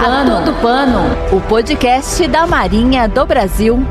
Pano. A Todo Pano, o podcast da Marinha do Brasil.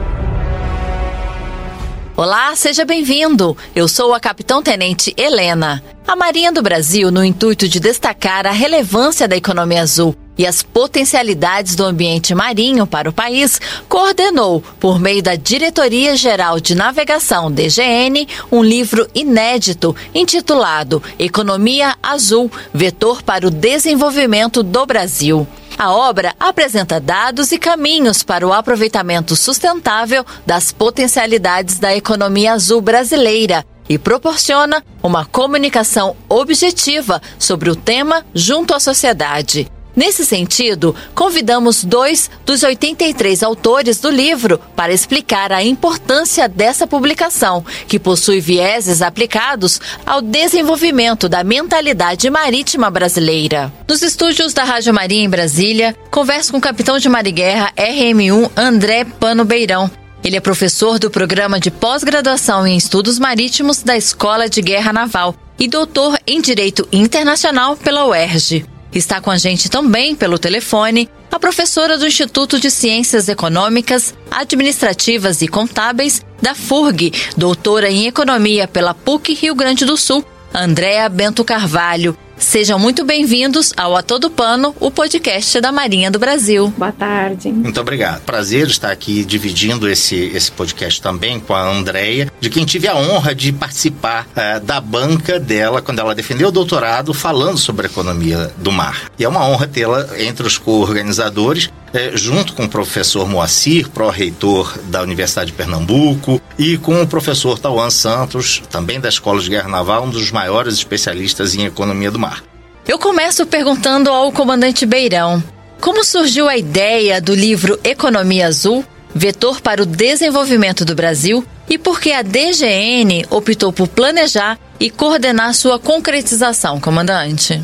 Olá, seja bem-vindo. Eu sou a Capitão Tenente Helena. A Marinha do Brasil, no intuito de destacar a relevância da economia azul e as potencialidades do ambiente marinho para o país, coordenou, por meio da Diretoria Geral de Navegação DGN, um livro inédito intitulado Economia Azul Vetor para o Desenvolvimento do Brasil. A obra apresenta dados e caminhos para o aproveitamento sustentável das potencialidades da economia azul brasileira e proporciona uma comunicação objetiva sobre o tema junto à sociedade. Nesse sentido, convidamos dois dos 83 autores do livro para explicar a importância dessa publicação, que possui vieses aplicados ao desenvolvimento da mentalidade marítima brasileira. Nos estúdios da Rádio Marinha em Brasília, converso com o capitão de Mariguerra RM1 André Pano Beirão. Ele é professor do programa de pós-graduação em estudos marítimos da Escola de Guerra Naval e doutor em Direito Internacional pela UERJ. Está com a gente também pelo telefone a professora do Instituto de Ciências Econômicas, Administrativas e Contábeis da FURG, doutora em Economia pela PUC Rio Grande do Sul, Andréa Bento Carvalho. Sejam muito bem-vindos ao A Todo Pano, o podcast da Marinha do Brasil. Boa tarde. Muito obrigado. Prazer estar aqui dividindo esse, esse podcast também com a Andrea, de quem tive a honra de participar uh, da banca dela quando ela defendeu o doutorado falando sobre a economia do mar. E é uma honra tê-la entre os co-organizadores é, junto com o professor Moacir, pró-reitor da Universidade de Pernambuco, e com o professor Tauan Santos, também da Escola de Guerra Naval, um dos maiores especialistas em economia do mar. Eu começo perguntando ao comandante Beirão: como surgiu a ideia do livro Economia Azul, vetor para o desenvolvimento do Brasil, e por que a DGN optou por planejar e coordenar sua concretização, comandante?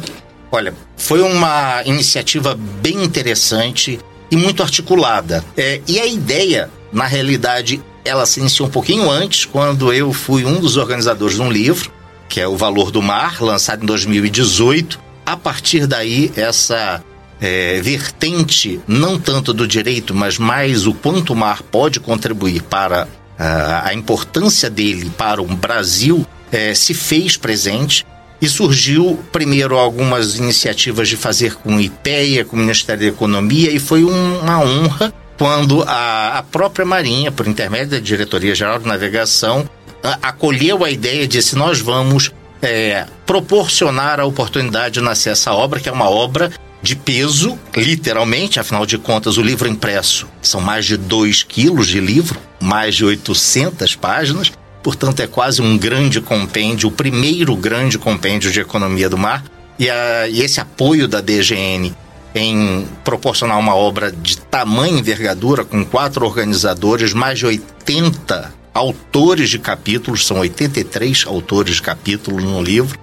Olha, foi uma iniciativa bem interessante e muito articulada. É, e a ideia, na realidade, ela se iniciou um pouquinho antes, quando eu fui um dos organizadores de um livro, que é O Valor do Mar, lançado em 2018. A partir daí, essa é, vertente, não tanto do direito, mas mais o quanto o mar pode contribuir para a, a importância dele para o Brasil, é, se fez presente. E surgiu primeiro algumas iniciativas de fazer com o IPEA, com o Ministério da Economia, e foi um, uma honra quando a, a, própria Marinha, por intermédio da Diretoria Geral de Navegação, a, acolheu a ideia e disse: nós vamos é, proporcionar a oportunidade de nascer essa obra, que é uma obra de peso, literalmente, afinal de contas, o livro impresso são mais de 2 quilos de livro, mais de 800 páginas, portanto é quase um grande compêndio, o primeiro grande compêndio de economia do mar. E, a, e esse apoio da DGN em proporcionar uma obra de tamanha envergadura, com quatro organizadores, mais de 80 autores de capítulos, são 83 autores de capítulos no livro,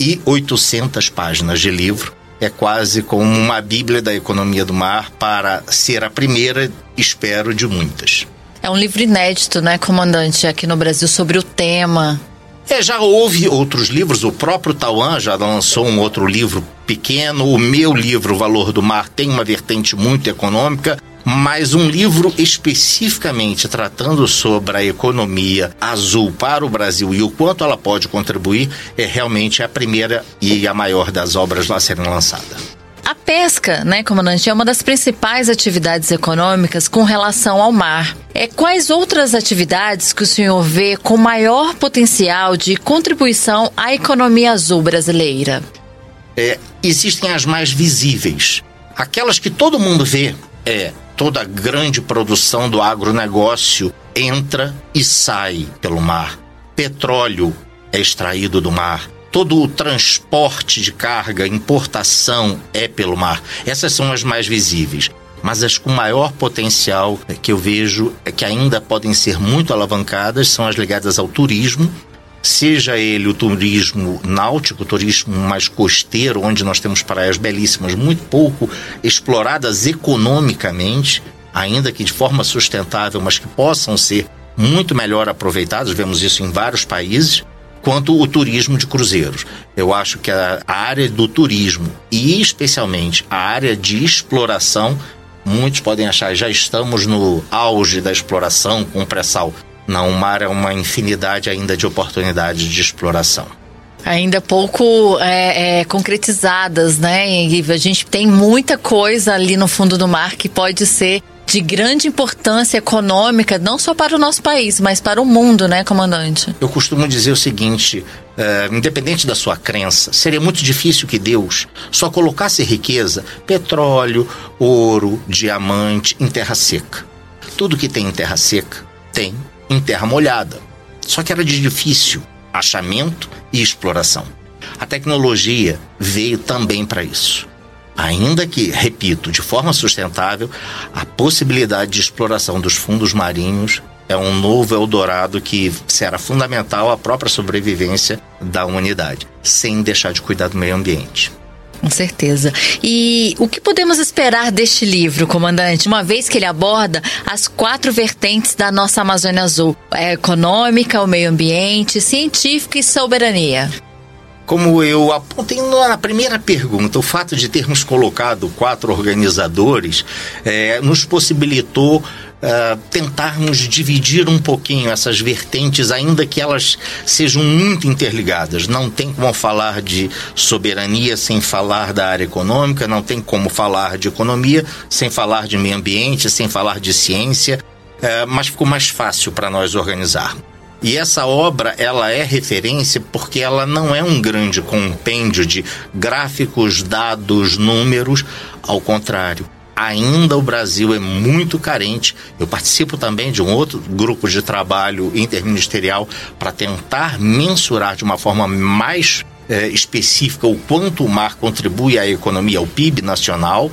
e 800 páginas de livro. É quase como uma bíblia da economia do mar para ser a primeira, espero, de muitas. É um livro inédito, né, comandante, aqui no Brasil sobre o tema. É, já houve outros livros, o próprio Tauan já lançou um outro livro pequeno, o meu livro, O Valor do Mar, tem uma vertente muito econômica, mas um livro especificamente tratando sobre a economia azul para o Brasil e o quanto ela pode contribuir é realmente a primeira e a maior das obras a serem lançadas. A pesca, né, comandante, é uma das principais atividades econômicas com relação ao mar. É, quais outras atividades que o senhor vê com maior potencial de contribuição à economia azul brasileira? É, existem as mais visíveis. Aquelas que todo mundo vê é toda a grande produção do agronegócio entra e sai pelo mar. Petróleo é extraído do mar todo o transporte de carga, importação é pelo mar. Essas são as mais visíveis. Mas as com maior potencial que eu vejo é que ainda podem ser muito alavancadas são as ligadas ao turismo, seja ele o turismo náutico, o turismo mais costeiro, onde nós temos praias belíssimas, muito pouco exploradas economicamente, ainda que de forma sustentável, mas que possam ser muito melhor aproveitadas. Vemos isso em vários países quanto o turismo de cruzeiros. Eu acho que a, área do turismo e especialmente a área de exploração, muitos podem achar já estamos no auge da exploração com pré-sal. Não, o mar é uma infinidade ainda de oportunidades de exploração ainda pouco é, é, concretizadas, né? E a gente tem muita coisa ali no fundo do mar que pode ser de grande importância econômica, não só para o nosso país, mas para o mundo, né, comandante? Eu costumo dizer o seguinte: é, independente da sua crença, seria muito difícil que Deus só colocasse riqueza, petróleo, ouro, diamante em terra seca. Tudo que tem em terra seca tem em terra molhada. Só que era de difícil achamento e exploração. A tecnologia veio também para isso. Ainda que, repito, de forma sustentável, a possibilidade de exploração dos fundos marinhos é um novo Eldorado que será fundamental à própria sobrevivência da humanidade, sem deixar de cuidar do meio ambiente. Com certeza. E o que podemos esperar deste livro, comandante, uma vez que ele aborda as quatro vertentes da nossa Amazônia Azul: a econômica, o meio ambiente, científica e soberania? Como eu apontei na primeira pergunta, o fato de termos colocado quatro organizadores é, nos possibilitou Uh, tentarmos dividir um pouquinho essas vertentes, ainda que elas sejam muito interligadas. Não tem como falar de soberania sem falar da área econômica, não tem como falar de economia sem falar de meio ambiente, sem falar de ciência, uh, mas ficou mais fácil para nós organizar. E essa obra, ela é referência porque ela não é um grande compêndio de gráficos, dados, números, ao contrário. Ainda o Brasil é muito carente. Eu participo também de um outro grupo de trabalho interministerial para tentar mensurar de uma forma mais é, específica o quanto o mar contribui à economia, ao PIB nacional,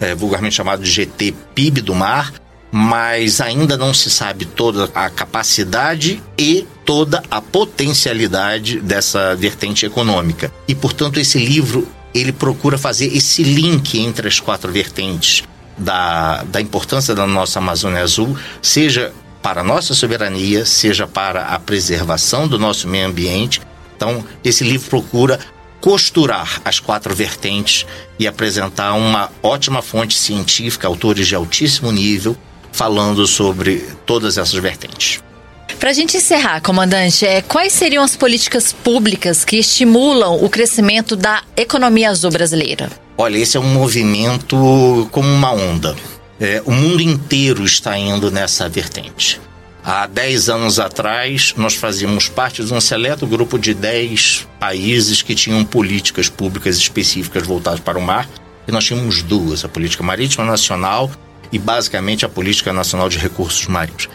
é, vulgarmente chamado de GT PIB do mar, mas ainda não se sabe toda a capacidade e toda a potencialidade dessa vertente econômica. E, portanto, esse livro ele procura fazer esse link entre as quatro vertentes da, da importância da nossa Amazônia Azul, seja para a nossa soberania, seja para a preservação do nosso meio ambiente. Então, esse livro procura costurar as quatro vertentes e apresentar uma ótima fonte científica, autores de altíssimo nível, falando sobre todas essas vertentes. Para a gente encerrar, comandante, é, quais seriam as políticas públicas que estimulam o crescimento da economia azul brasileira? Olha, esse é um movimento como uma onda. É, o mundo inteiro está indo nessa vertente. Há 10 anos atrás, nós fazíamos parte de um seleto grupo de 10 países que tinham políticas públicas específicas voltadas para o mar. E nós tínhamos duas: a Política Marítima Nacional e basicamente a Política Nacional de Recursos Marinhos.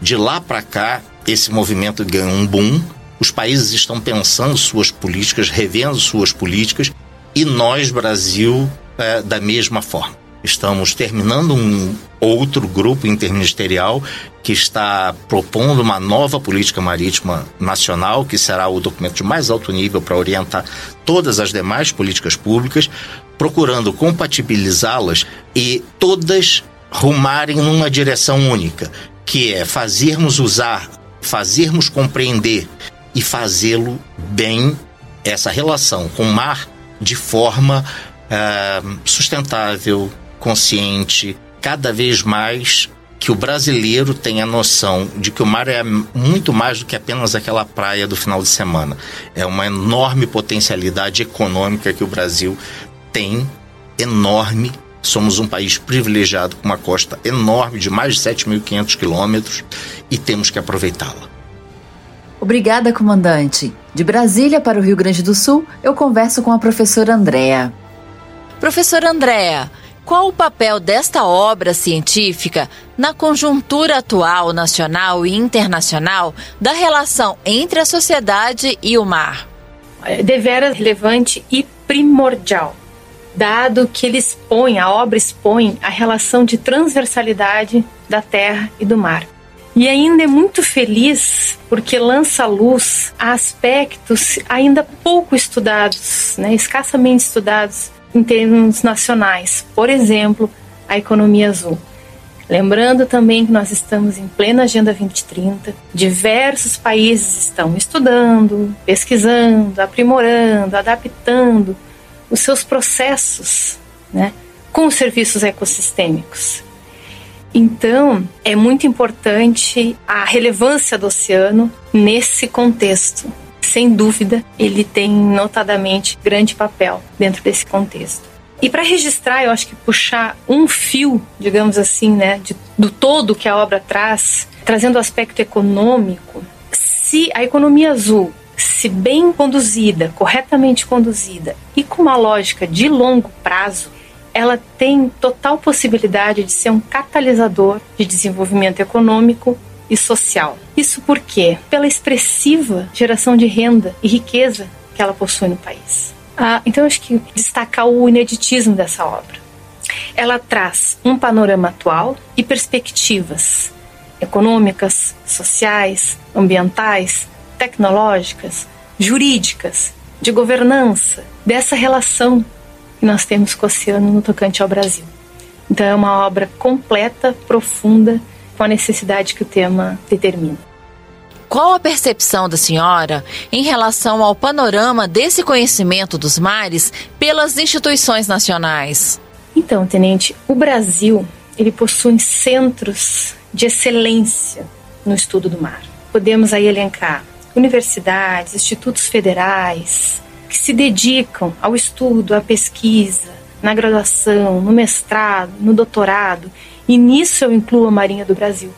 De lá para cá, esse movimento ganhou um boom. Os países estão pensando suas políticas, revendo suas políticas, e nós, Brasil, é, da mesma forma. Estamos terminando um outro grupo interministerial que está propondo uma nova política marítima nacional, que será o documento de mais alto nível para orientar todas as demais políticas públicas, procurando compatibilizá-las e todas rumarem numa direção única, que é fazermos usar, fazermos compreender e fazê-lo bem essa relação com o mar de forma uh, sustentável, consciente, cada vez mais que o brasileiro tenha a noção de que o mar é muito mais do que apenas aquela praia do final de semana. É uma enorme potencialidade econômica que o Brasil tem, enorme, Somos um país privilegiado com uma costa enorme de mais de 7.500 quilômetros e temos que aproveitá-la. Obrigada, comandante. De Brasília para o Rio Grande do Sul, eu converso com a professora Andréa. Professora Andréa, qual o papel desta obra científica na conjuntura atual nacional e internacional da relação entre a sociedade e o mar? É deveras relevante e primordial dado que ele expõe, a obra expõe a relação de transversalidade da terra e do mar. E ainda é muito feliz porque lança luz a aspectos ainda pouco estudados, né, escassamente estudados em termos nacionais. Por exemplo, a economia azul. Lembrando também que nós estamos em plena Agenda 2030, diversos países estão estudando, pesquisando, aprimorando, adaptando os seus processos né, com os serviços ecossistêmicos. Então, é muito importante a relevância do oceano nesse contexto. Sem dúvida, ele tem notadamente grande papel dentro desse contexto. E para registrar, eu acho que puxar um fio, digamos assim, né, de, do todo que a obra traz, trazendo o aspecto econômico, se a economia azul, se bem conduzida, corretamente conduzida e com uma lógica de longo prazo, ela tem total possibilidade de ser um catalisador de desenvolvimento econômico e social. Isso por quê? Pela expressiva geração de renda e riqueza que ela possui no país. Ah, então, acho que destacar o ineditismo dessa obra. Ela traz um panorama atual e perspectivas econômicas, sociais, ambientais, tecnológicas, jurídicas, de governança, dessa relação que nós temos com o oceano no tocante ao Brasil. Então, é uma obra completa, profunda, com a necessidade que o tema determina. Qual a percepção da senhora em relação ao panorama desse conhecimento dos mares pelas instituições nacionais? Então, tenente, o Brasil ele possui centros de excelência no estudo do mar. Podemos aí elencar universidades, institutos federais que se dedicam ao estudo, à pesquisa, na graduação, no mestrado, no doutorado, e nisso eu incluo a Marinha do Brasil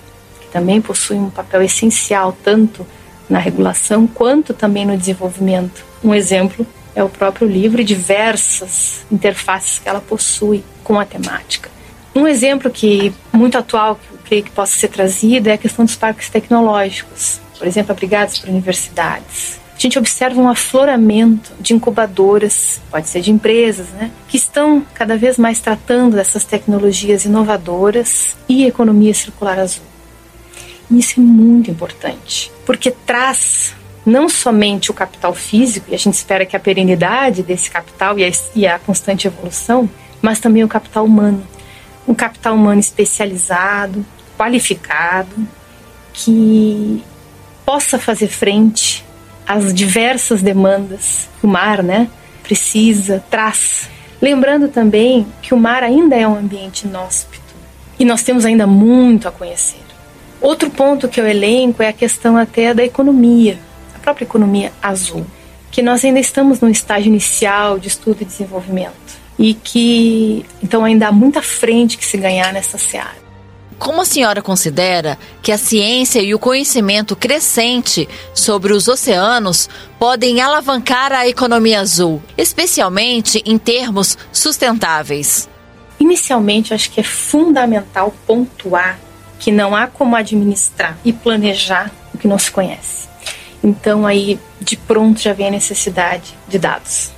que também possui um papel essencial tanto na regulação quanto também no desenvolvimento. Um exemplo é o próprio livro e diversas interfaces que ela possui com a temática. Um exemplo que muito atual que eu creio que possa ser trazido é a questão dos parques tecnológicos, por exemplo, abrigados por universidades. A gente observa um afloramento de incubadoras, pode ser de empresas, né, que estão cada vez mais tratando dessas tecnologias inovadoras e economia circular azul. Isso é muito importante, porque traz não somente o capital físico, e a gente espera que a perenidade desse capital e a, e a constante evolução, mas também o capital humano. Um capital humano especializado, qualificado, que possa fazer frente às diversas demandas que o mar né, precisa, traz. Lembrando também que o mar ainda é um ambiente inóspito e nós temos ainda muito a conhecer. Outro ponto que eu elenco é a questão até da economia, a própria economia azul, que nós ainda estamos no estágio inicial de estudo e desenvolvimento e que então ainda há muita frente que se ganhar nessa seara. Como a senhora considera que a ciência e o conhecimento crescente sobre os oceanos podem alavancar a economia azul, especialmente em termos sustentáveis? Inicialmente, acho que é fundamental pontuar que não há como administrar e planejar o que não se conhece. Então aí de pronto já vem a necessidade de dados.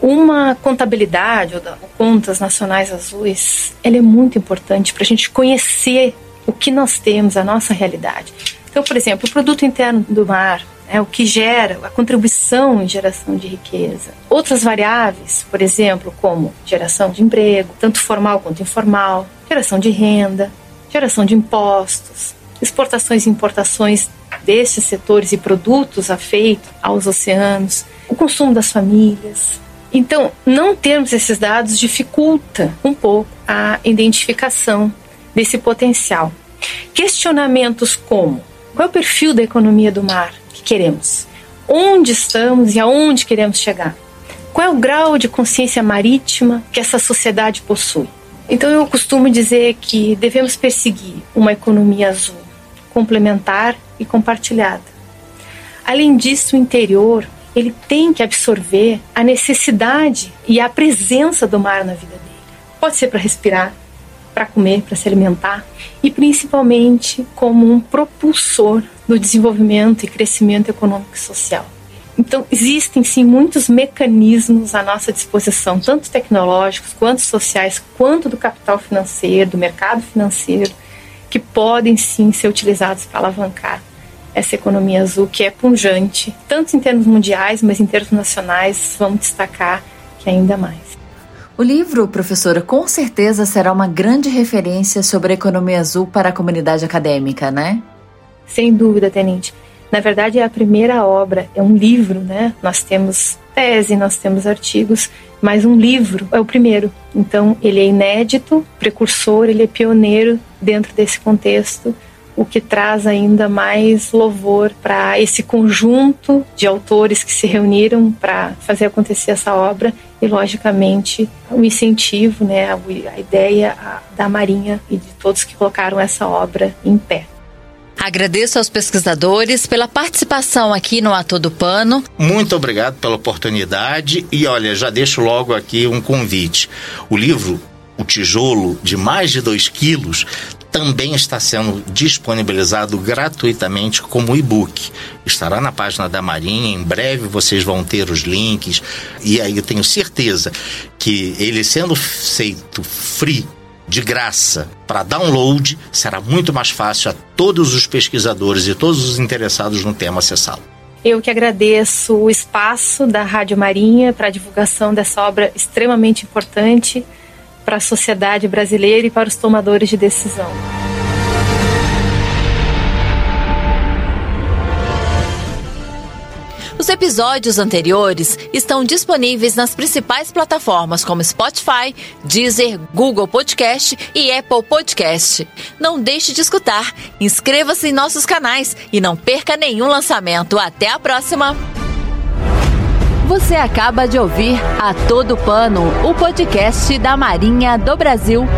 Uma contabilidade ou contas nacionais azuis, ela é muito importante para a gente conhecer o que nós temos, a nossa realidade. Então, por exemplo, o produto interno do mar, é o que gera a contribuição em geração de riqueza. Outras variáveis, por exemplo, como geração de emprego, tanto formal quanto informal, geração de renda, geração de impostos, exportações e importações desses setores e produtos afeitos aos oceanos, o consumo das famílias. Então, não termos esses dados dificulta um pouco a identificação desse potencial. Questionamentos como: qual é o perfil da economia do mar que queremos? Onde estamos e aonde queremos chegar? Qual é o grau de consciência marítima que essa sociedade possui? Então eu costumo dizer que devemos perseguir uma economia azul, complementar e compartilhada. Além disso, o interior ele tem que absorver a necessidade e a presença do mar na vida dele. Pode ser para respirar, para comer, para se alimentar e principalmente como um propulsor do desenvolvimento e crescimento econômico e social. Então, existem sim muitos mecanismos à nossa disposição, tanto tecnológicos, quanto sociais, quanto do capital financeiro, do mercado financeiro, que podem sim ser utilizados para alavancar essa economia azul que é punjante, tanto em termos mundiais, mas em termos nacionais, vamos destacar que ainda mais. O livro, professora, com certeza será uma grande referência sobre a economia azul para a comunidade acadêmica, né? Sem dúvida, Tenente. Na verdade, é a primeira obra, é um livro, né? Nós temos tese, nós temos artigos, mas um livro é o primeiro. Então, ele é inédito, precursor, ele é pioneiro dentro desse contexto, o que traz ainda mais louvor para esse conjunto de autores que se reuniram para fazer acontecer essa obra e, logicamente, o incentivo, né, a ideia da Marinha e de todos que colocaram essa obra em pé. Agradeço aos pesquisadores pela participação aqui no Ator do Pano. Muito obrigado pela oportunidade e olha, já deixo logo aqui um convite. O livro o tijolo de mais de 2 quilos também está sendo disponibilizado gratuitamente como e-book. Estará na página da Marinha, em breve vocês vão ter os links, e aí eu tenho certeza que ele sendo feito free de graça para download, será muito mais fácil a todos os pesquisadores e todos os interessados no tema acessá-lo. Eu que agradeço o espaço da Rádio Marinha para a divulgação dessa obra extremamente importante para a sociedade brasileira e para os tomadores de decisão. Os episódios anteriores estão disponíveis nas principais plataformas como Spotify, Deezer, Google Podcast e Apple Podcast. Não deixe de escutar, inscreva-se em nossos canais e não perca nenhum lançamento. Até a próxima! Você acaba de ouvir A Todo Pano, o podcast da Marinha do Brasil.